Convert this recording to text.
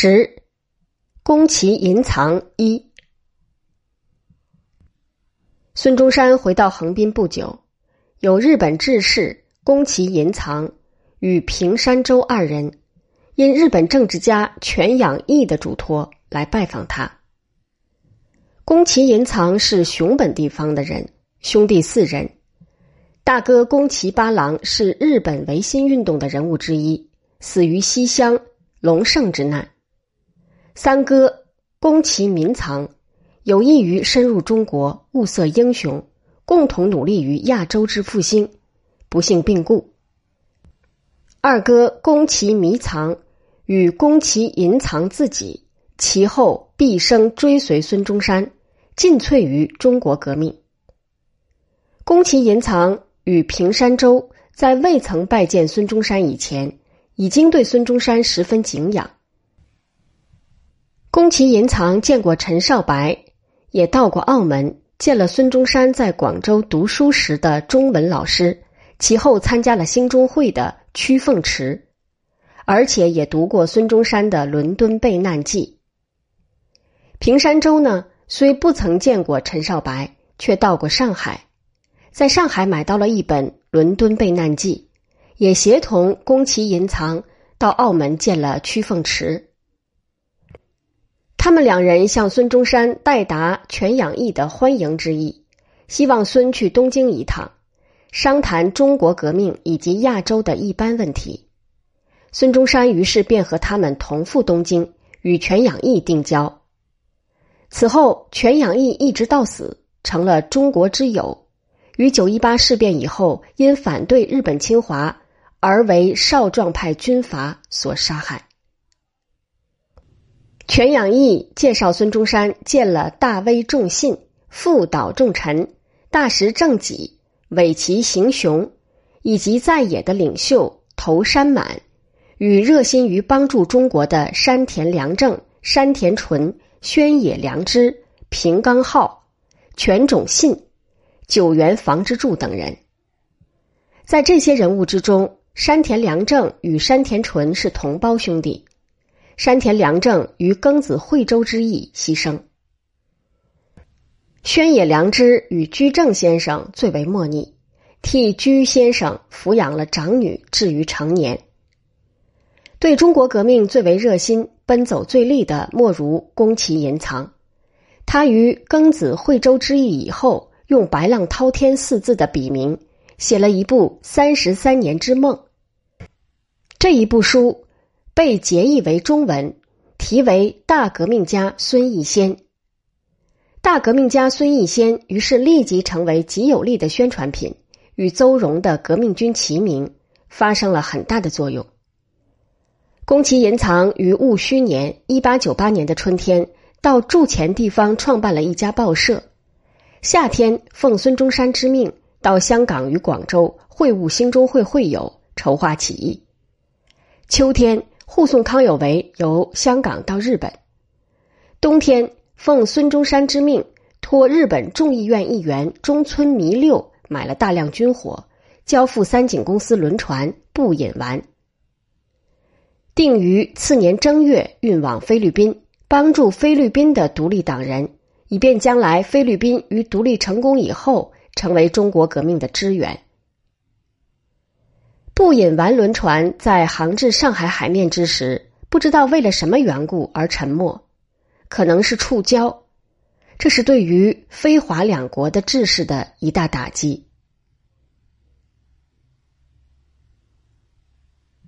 十，宫崎银藏一。孙中山回到横滨不久，有日本志士宫崎银藏与平山周二人，因日本政治家全养义的嘱托来拜访他。宫崎银藏是熊本地方的人，兄弟四人，大哥宫崎八郎是日本维新运动的人物之一，死于西乡隆盛之难。三哥宫崎民藏有意于深入中国，物色英雄，共同努力于亚洲之复兴，不幸病故。二哥宫崎迷藏与宫崎银藏自己，其后毕生追随孙中山，尽瘁于中国革命。宫崎银藏与平山周在未曾拜见孙中山以前，已经对孙中山十分敬仰。宫崎银藏见过陈少白，也到过澳门，见了孙中山在广州读书时的中文老师，其后参加了兴中会的屈凤池，而且也读过孙中山的《伦敦备难记》。平山周呢，虽不曾见过陈少白，却到过上海，在上海买到了一本《伦敦备难记》，也协同宫崎银藏到澳门见了屈凤池。他们两人向孙中山代达全养义的欢迎之意，希望孙去东京一趟，商谈中国革命以及亚洲的一般问题。孙中山于是便和他们同赴东京，与全养义定交。此后，全养义一直到死，成了中国之友。于九一八事变以后，因反对日本侵华，而为少壮派军阀所杀害。全养义介绍孙中山见了大威重信、副岛重臣、大石正己、尾崎行雄，以及在野的领袖头山满，与热心于帮助中国的山田良正、山田纯、宣野良知、平冈浩、全种信、九原房之助等人。在这些人物之中，山田良正与山田纯是同胞兄弟。山田良正于庚子惠州之役牺牲，宣野良知与居正先生最为莫逆，替居先生抚养了长女，至于成年。对中国革命最为热心、奔走最力的，莫如宫崎寅藏。他于庚子惠州之役以后，用“白浪滔天”四字的笔名，写了一部《三十三年之梦》。这一部书。被结译为中文，题为《大革命家孙逸仙》。大革命家孙逸仙于是立即成为极有力的宣传品，与邹容的《革命军》齐名，发生了很大的作用。宫崎银藏于戊戌年（一八九八年的春天）到筑前地方创办了一家报社，夏天奉孙中山之命到香港与广州会晤兴中会会友，筹划起义。秋天。护送康有为由香港到日本。冬天，奉孙中山之命，托日本众议院议员中村弥六买了大量军火，交付三井公司轮船不引丸，定于次年正月运往菲律宾，帮助菲律宾的独立党人，以便将来菲律宾于独立成功以后，成为中国革命的支援。不引丸轮船在航至上海海面之时，不知道为了什么缘故而沉没，可能是触礁，这是对于非华两国的志士的一大打击。